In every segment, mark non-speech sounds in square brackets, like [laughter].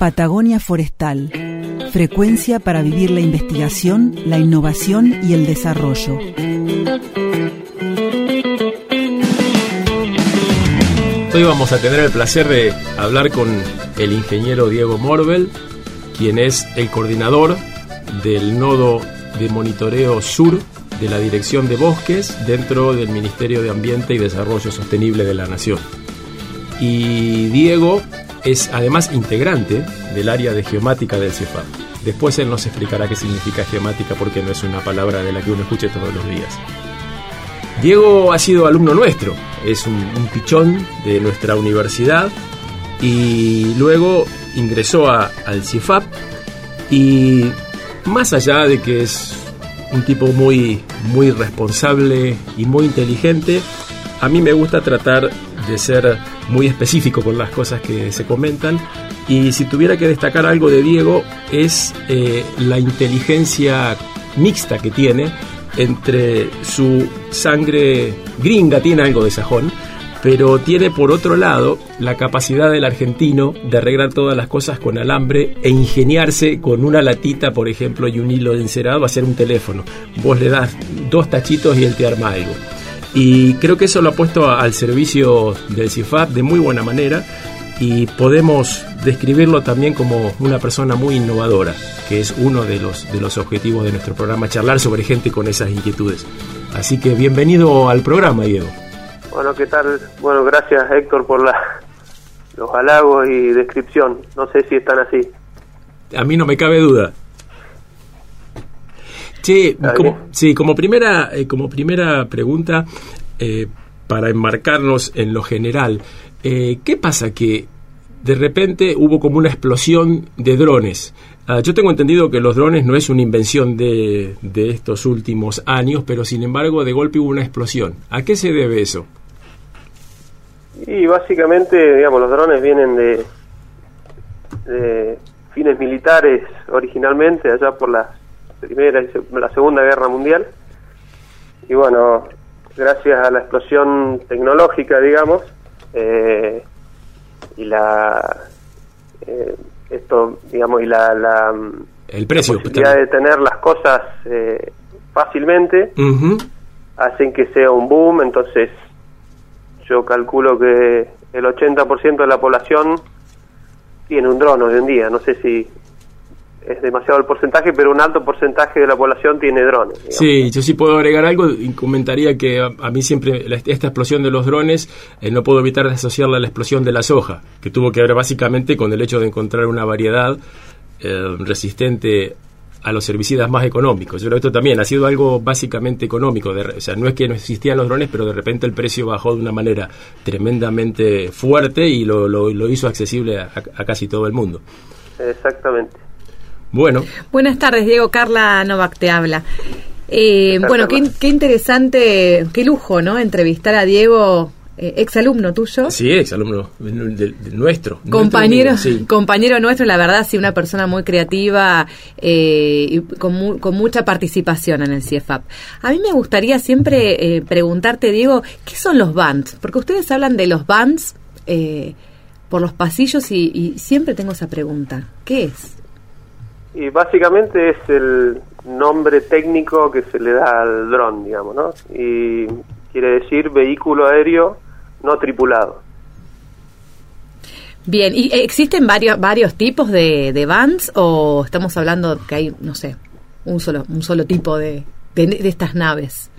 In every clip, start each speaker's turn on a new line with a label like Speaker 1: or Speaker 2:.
Speaker 1: Patagonia Forestal. Frecuencia para vivir la investigación, la innovación y el desarrollo.
Speaker 2: Hoy vamos a tener el placer de hablar con el ingeniero Diego Morbel, quien es el coordinador del nodo de monitoreo sur de la Dirección de Bosques dentro del Ministerio de Ambiente y Desarrollo Sostenible de la Nación. Y Diego es además integrante del área de geomática del CIFAP. Después él nos explicará qué significa geomática porque no es una palabra de la que uno escuche todos los días. Diego ha sido alumno nuestro, es un, pichón de nuestra universidad y luego ingresó al CIFAP y más allá de que es un tipo muy, muy responsable y muy inteligente, a mí me gusta tratar de ser muy específico con las cosas que se comentan y si tuviera que destacar algo de Diego es eh, la inteligencia mixta que tiene entre su sangre gringa, tiene algo de sajón, pero tiene por otro lado la capacidad del argentino de arreglar todas las cosas con alambre e ingeniarse con una latita, por ejemplo, y un hilo encerado hacer un teléfono. Vos le das dos tachitos y él te arma algo. Y creo que eso lo ha puesto al servicio del CIFAP de muy buena manera y podemos describirlo también como una persona muy innovadora, que es uno de los, de los objetivos de nuestro programa, charlar sobre gente con esas inquietudes. Así que bienvenido al programa, Diego.
Speaker 3: Bueno, ¿qué tal? Bueno, gracias Héctor por la, los halagos y descripción. No sé si están así.
Speaker 2: A mí no me cabe duda. Sí, como, sí, como primera, eh, como primera pregunta, eh, para enmarcarnos en lo general, eh, ¿qué pasa que de repente hubo como una explosión de drones? Ah, yo tengo entendido que los drones no es una invención de, de estos últimos años, pero sin embargo de golpe hubo una explosión. ¿A qué se debe eso?
Speaker 3: Y básicamente, digamos, los drones vienen de, fines militares originalmente, allá por la Primera y la Segunda Guerra Mundial. Y bueno, gracias a la explosión tecnológica, digamos, eh, y la eh, esto, digamos, y la, la,
Speaker 2: el precio
Speaker 3: posibilidad de tener las cosas eh, fácilmente, hacen que sea un boom, entonces yo calculo que el 80% de la población tiene un dron hoy en día. No sé si es demasiado el porcentaje, pero un alto porcentaje de la población tiene drones.
Speaker 2: Sí, yo sí puedo agregar algo y comentaría que a, mí siempre esta explosión de los drones eh, no puedo evitar de asociarla a la explosión de la soja, que tuvo que ver básicamente con el hecho de encontrar una variedad eh, resistente a los herbicidas más económicos. Yo creo que esto también ha sido algo básicamente económico. o sea, no es que no existían los drones, pero de repente el precio bajó de una manera tremendamente fuerte y lo, lo, hizo accesible a, casi todo el mundo.
Speaker 3: Exactamente.
Speaker 2: Bueno.
Speaker 4: Buenas tardes, Diego. Carla Novak te habla. Eh, bueno, qué, qué, interesante, qué lujo, ¿no? Entrevistar a Diego eh, exalumno tuyo.
Speaker 2: Sí, exalumno de, nuestro.
Speaker 4: Compañero, compañero nuestro, la verdad, sí, una persona muy creativa eh, y con, con, mucha participación en el CIEFAP. A mí me gustaría siempre eh, preguntarte, Diego, ¿qué son los bands? Porque ustedes hablan de los bands por los pasillos y, y siempre tengo esa pregunta. ¿Qué es?
Speaker 3: Y básicamente es el nombre técnico que se le da al dron, digamos, ¿no? Y quiere decir vehículo aéreo no tripulado.
Speaker 4: Bien, ¿y existen varios varios tipos de, de vans o estamos hablando que hay, no sé, un solo un solo tipo de, de, estas naves?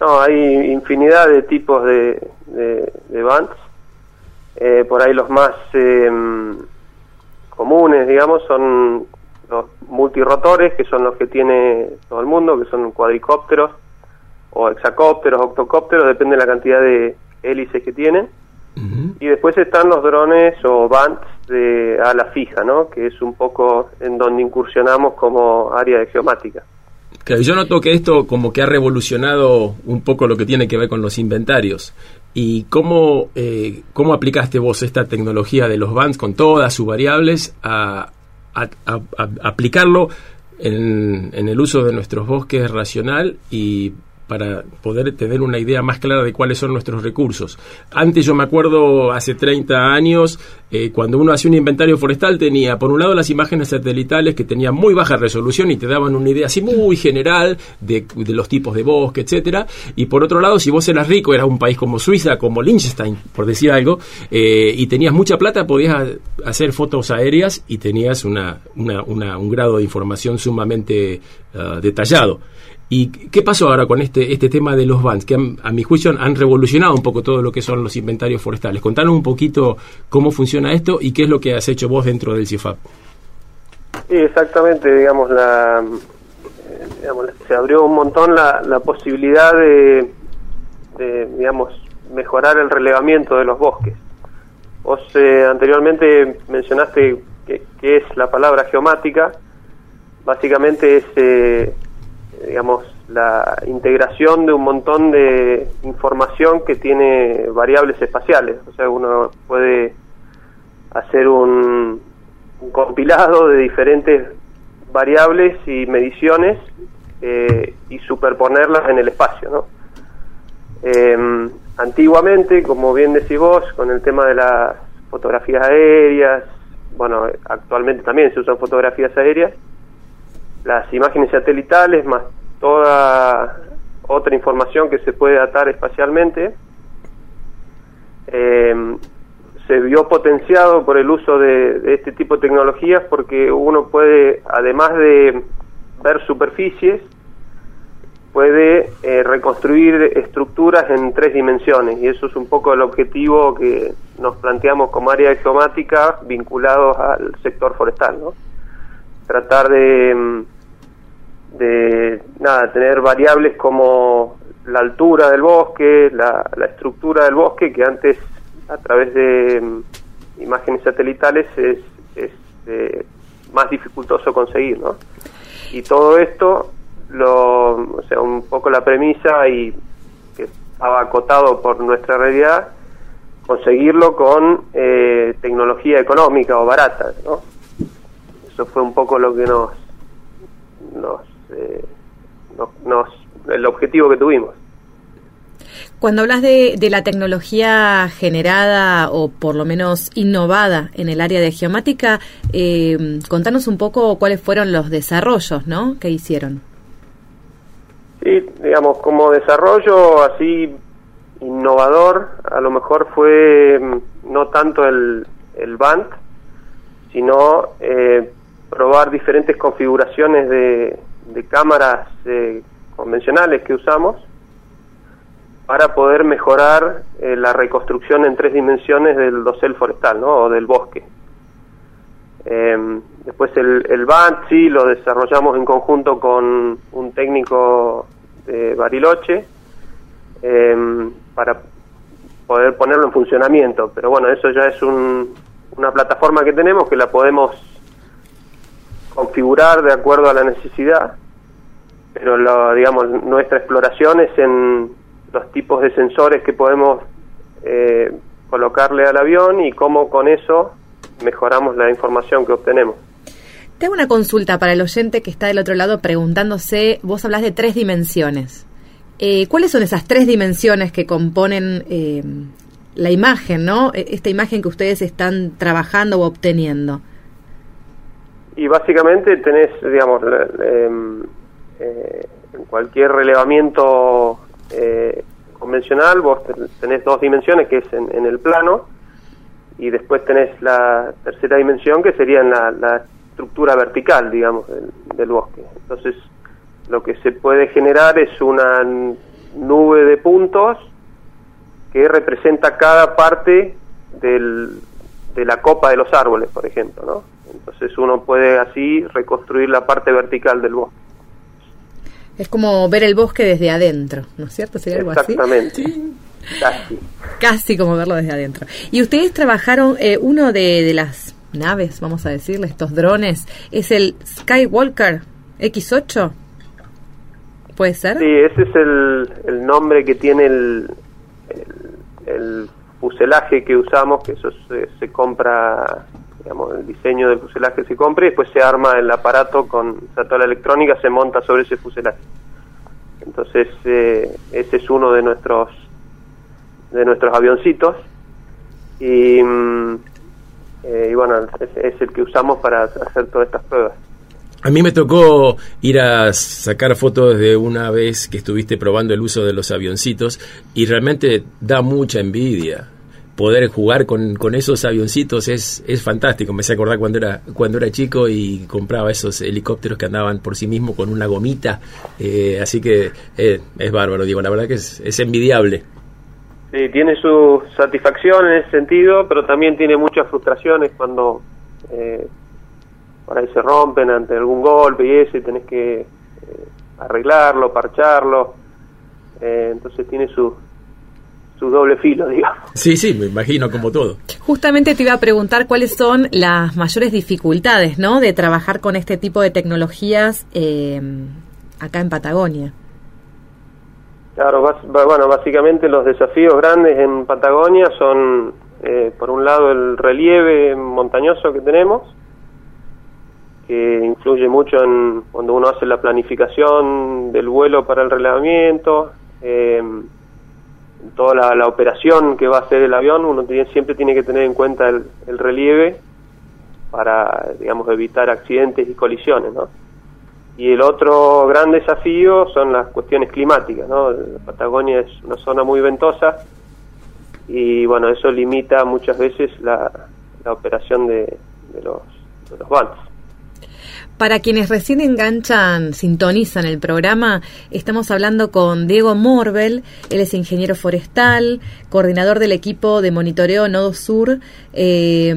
Speaker 3: No, hay infinidad de tipos de, de, vans. Eh, por ahí los más em, comunes, digamos, son los multirotores, que son los que tiene todo el mundo, que son cuadricópteros o hexacópteros, octocópteros, depende de la cantidad de, hélices que tienen. Y después están los drones o bands de ala fija, ¿no? que es un poco en donde incursionamos como área de geomática.
Speaker 2: Claro, yo noto que esto como que ha revolucionado un poco lo que tiene que ver con los inventarios. ¿Y cómo, eh, cómo aplicaste vos esta tecnología de los bands con todas sus variables a, aplicarlo en, en, el uso de nuestros bosques racional y para poder tener una idea más clara de cuáles son nuestros recursos. Antes yo me acuerdo, hace 30 años, eh, cuando uno hacía un inventario forestal, tenía por un lado las imágenes satelitales que tenían muy baja resolución y te daban una idea así muy general de, los tipos de bosque, etcétera, y por otro lado, si vos eras rico, eras un país como Suiza, como Liechtenstein, por decir algo, eh, y tenías mucha plata, podías hacer fotos aéreas y tenías una, un grado de información sumamente ah, detallado. ¿Y qué pasó ahora con este, este tema de los bands? Que a, mi juicio han revolucionado un poco todo lo que son los inventarios forestales. Contanos un poquito cómo funciona esto y qué es lo que has hecho vos dentro del CIFAP.
Speaker 3: Sí, exactamente, digamos, la, digamos, se abrió un montón la, la posibilidad de, digamos, mejorar el relevamiento de los bosques. Vos eh, anteriormente mencionaste que, es la palabra geomática, básicamente es eh, digamos, la integración de un montón de información que tiene variables espaciales. O sea, uno puede hacer un, compilado de diferentes variables y mediciones eh, y superponerlas en el espacio, ¿no? Em, antiguamente, como bien decís vos, con el tema de las fotografías aéreas, bueno, actualmente también se usan fotografías aéreas, las imágenes satelitales más toda otra información que se puede datar espacialmente, eh, se vio potenciado por el uso de, este tipo de tecnologías porque uno puede, además de ver superficies, puede eh, reconstruir estructuras en tres dimensiones y eso es un poco el objetivo que nos planteamos como área de geomática vinculados al sector forestal, ¿no? Tratar de de nada, tener variables como la altura del bosque, la, estructura del bosque, que antes a través de mm, imágenes satelitales es, eh, más dificultoso conseguir, ¿no? Y todo esto, lo, o sea, un poco la premisa y que estaba acotado por nuestra realidad, conseguirlo con eh, tecnología económica o barata, ¿no? Eso fue un poco lo que nos eh, nos, el objetivo que tuvimos.
Speaker 4: Cuando hablas de, la tecnología generada o por lo menos innovada en el área de geomática, eh, contanos un poco cuáles fueron los desarrollos ¿no? que hicieron.
Speaker 3: Sí, digamos, como desarrollo así innovador, a lo mejor fue mm, no tanto el, el BANT, sino eh, probar diferentes configuraciones de, de cámaras eh, convencionales que usamos para poder mejorar eh, la reconstrucción en tres dimensiones del dosel forestal ¿no? o del bosque. Em, después el, el BANT sí lo desarrollamos en conjunto con un técnico de Bariloche em, para poder ponerlo en funcionamiento. Pero bueno, eso ya es una plataforma que tenemos que la podemos configurar de acuerdo a la necesidad, pero lo, digamos nuestra exploración es en los tipos de sensores que podemos eh, colocarle al avión y cómo con eso mejoramos la información que obtenemos.
Speaker 4: Tengo una consulta para el oyente que está del otro lado preguntándose, vos hablas de tres dimensiones. Eh, ¿Cuáles son esas tres dimensiones que componen eh, la imagen, no? E, esta imagen que ustedes están trabajando o obteniendo.
Speaker 3: Y básicamente tenés, digamos, em, eh, en cualquier relevamiento eh, convencional, vos tenés dos dimensiones, que es en, el plano, y después tenés la tercera dimensión, que sería en la, estructura vertical, digamos, del, bosque. Entonces, lo que se puede generar es una nube de puntos que representa cada parte del, de la copa de los árboles, por ejemplo, ¿no? Entonces uno puede así reconstruir la parte vertical del bosque.
Speaker 4: Es como ver el bosque desde adentro, ¿no es cierto?
Speaker 3: ¿Sería algo Exactamente. Casi.
Speaker 4: Casi como verlo desde adentro. Y ustedes trabajaron, eh, uno de, las naves, vamos a decirle, estos drones, es el Skywalker X8. ¿Puede ser?
Speaker 3: Sí, ese es el, nombre que tiene el, el, fuselaje que usamos, que eso se compra digamos, el diseño del fuselaje se compra y después se arma el aparato con toda la electrónica, se monta sobre ese fuselaje. Entonces eh, ese es uno de nuestros de nuestros avioncitos y, mm, eh, y bueno es, es el que usamos para hacer todas estas pruebas.
Speaker 2: A mí me tocó ir a sacar fotos de una vez que estuviste probando el uso de los avioncitos y realmente da mucha envidia. Poder jugar con, con esos avioncitos es, es fantástico. Me hace acordar cuando era, cuando era chico y compraba esos helicópteros que andaban por sí mismos con una gomita. Eh, así que eh, es bárbaro, digo, la verdad que es, es envidiable.
Speaker 3: Sí, tiene su satisfacción en ese sentido, pero también tiene muchas frustraciones cuando eh, por ahí se rompen ante algún golpe y eso, y tenés que eh, arreglarlo, parcharlo. Eh, entonces tiene su, su doble filo, digamos.
Speaker 2: Sí, sí, me imagino como todo.
Speaker 4: Justamente te iba a preguntar cuáles son las mayores dificultades, ¿no? De trabajar con este tipo de tecnologías eh, acá en Patagonia.
Speaker 3: Claro, bas- bueno, básicamente los desafíos grandes en Patagonia son, eh, por un lado, el relieve montañoso que tenemos, que influye mucho en cuando uno hace la planificación del vuelo para el relevamiento, eh, toda la, la operación que va a hacer el avión, uno tiene- siempre tiene que tener en cuenta el, el relieve para, digamos, evitar accidentes y colisiones, ¿no? Y el otro gran desafío son las cuestiones climáticas, ¿no? La Patagonia es una zona muy ventosa y, bueno, eso limita muchas veces la, la operación de, de los, de.
Speaker 4: Para quienes recién enganchan, sintonizan el programa, estamos hablando con Diego Morbel, él es ingeniero forestal, coordinador del equipo de monitoreo Nodo Sur eh,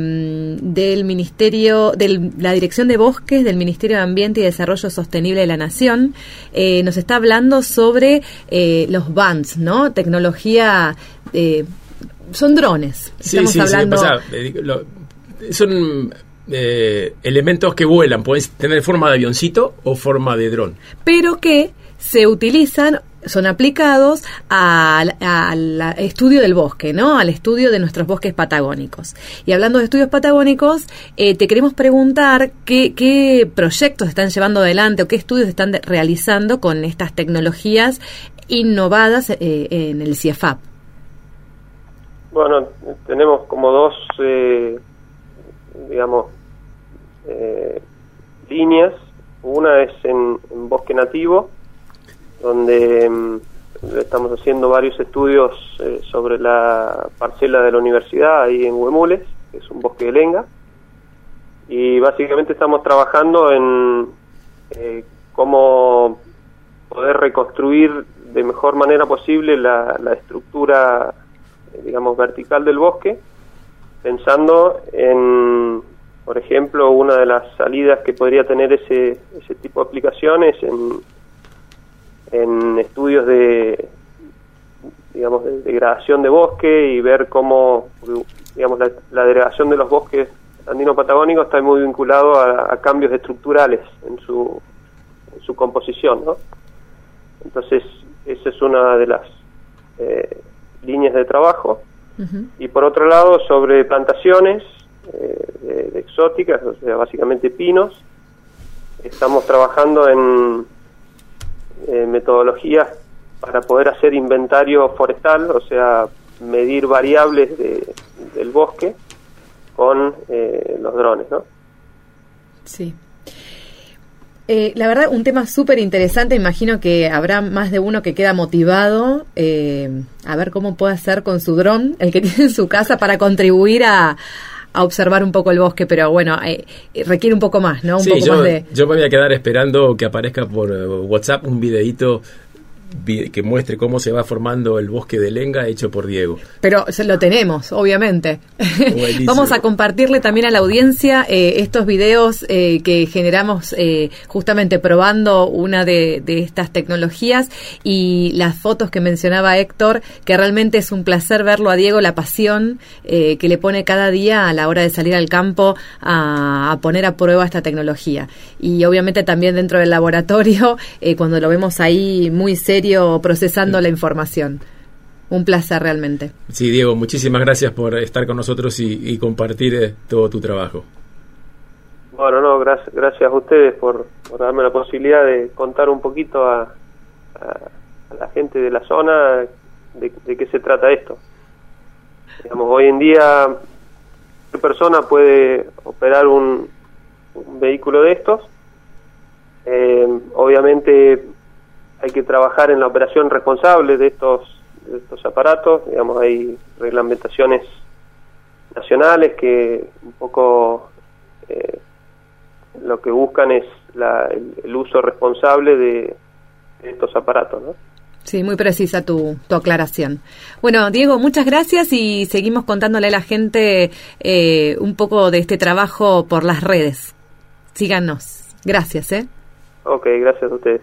Speaker 4: del Ministerio, de la Dirección de Bosques del Ministerio de Ambiente y Desarrollo Sostenible de la Nación. Eh, nos está hablando sobre eh, los bands, ¿no? Tecnología, eh, son drones.
Speaker 2: Sí,
Speaker 4: Estamos
Speaker 2: sí, sí,
Speaker 4: hablando.
Speaker 2: digo, lo- son eh, elementos que vuelan, pueden tener forma de avioncito o forma de dron.
Speaker 4: pero que se utilizan, son aplicados al, al estudio del bosque, ¿no? Al estudio de nuestros bosques patagónicos. Y hablando de estudios patagónicos, eh, te queremos preguntar qué, qué proyectos están llevando adelante o qué estudios están de- realizando con estas tecnologías innovadas eh, en el CIEFAP.
Speaker 3: Bueno, tenemos como dos, eh, digamos, eh, líneas. Una es en, bosque nativo, donde mm, estamos haciendo varios estudios eh, sobre la parcela de la universidad ahí en Huemules, que es un bosque de lenga. Y básicamente estamos trabajando en eh, cómo poder reconstruir de mejor manera posible la, la estructura eh, digamos, vertical del bosque, pensando en, por ejemplo, una de las salidas que podría tener ese, ese tipo de aplicaciones en, en estudios de, digamos, de degradación de bosque y ver cómo, digamos, la, la degradación de los bosques andino-patagónicos está muy vinculado a, a cambios estructurales en su, en su composición, ¿no? Entonces, esa es una de las eh, líneas de trabajo. Y por otro lado, sobre plantaciones eh, de, exóticas, o sea, básicamente pinos, estamos trabajando en metodologías para poder hacer inventario forestal, o sea, medir variables de- del bosque con eh, los drones, ¿no?
Speaker 4: Sí. Eh, la verdad, un tema súper interesante. Imagino que habrá más de uno que queda motivado eh, a ver cómo puede hacer con su dron, el que [laughs] tiene en su casa, para contribuir a, a observar un poco el bosque. Pero bueno, eh, eh, requiere un poco más, ¿no? Un
Speaker 2: Sí,
Speaker 4: poco
Speaker 2: yo,
Speaker 4: más de.
Speaker 2: yo me voy a quedar esperando que aparezca por eh, WhatsApp un videito vi- que muestre cómo se va formando el bosque de lenga hecho por Diego.
Speaker 4: Pero lo tenemos, obviamente. [laughs] Vamos a compartirle también a la audiencia eh, estos videos eh, que generamos eh, justamente probando una de, de estas tecnologías y las fotos que mencionaba Héctor, que realmente es un placer verlo a Diego, la pasión que le pone cada día a la hora de salir al campo a, a poner a prueba esta tecnología. Y obviamente también dentro del laboratorio, [laughs] cuando lo vemos ahí muy serio procesando la información. Un placer realmente.
Speaker 2: Sí, Diego, muchísimas gracias por estar con nosotros y, y compartir eh, todo tu trabajo.
Speaker 3: Bueno, no, gracias, gracias a ustedes por, por darme la posibilidad de contar un poquito a, a- a la gente de la zona de, de qué se trata esto. Digamos, hoy en día, ¿qué persona puede operar un, un vehículo de estos? Eh, obviamente hay que trabajar en la operación responsable de estos, de estos aparatos, digamos, hay reglamentaciones nacionales que un poco eh, lo que buscan es la, el, el, uso responsable de, de estos aparatos, ¿no?
Speaker 4: Sí, muy precisa tu, tu, aclaración. Bueno, Diego, muchas gracias y seguimos contándole a la gente eh, un poco de este trabajo por las redes. Síganos. Gracias, ¿eh?
Speaker 3: Ok, gracias a ustedes.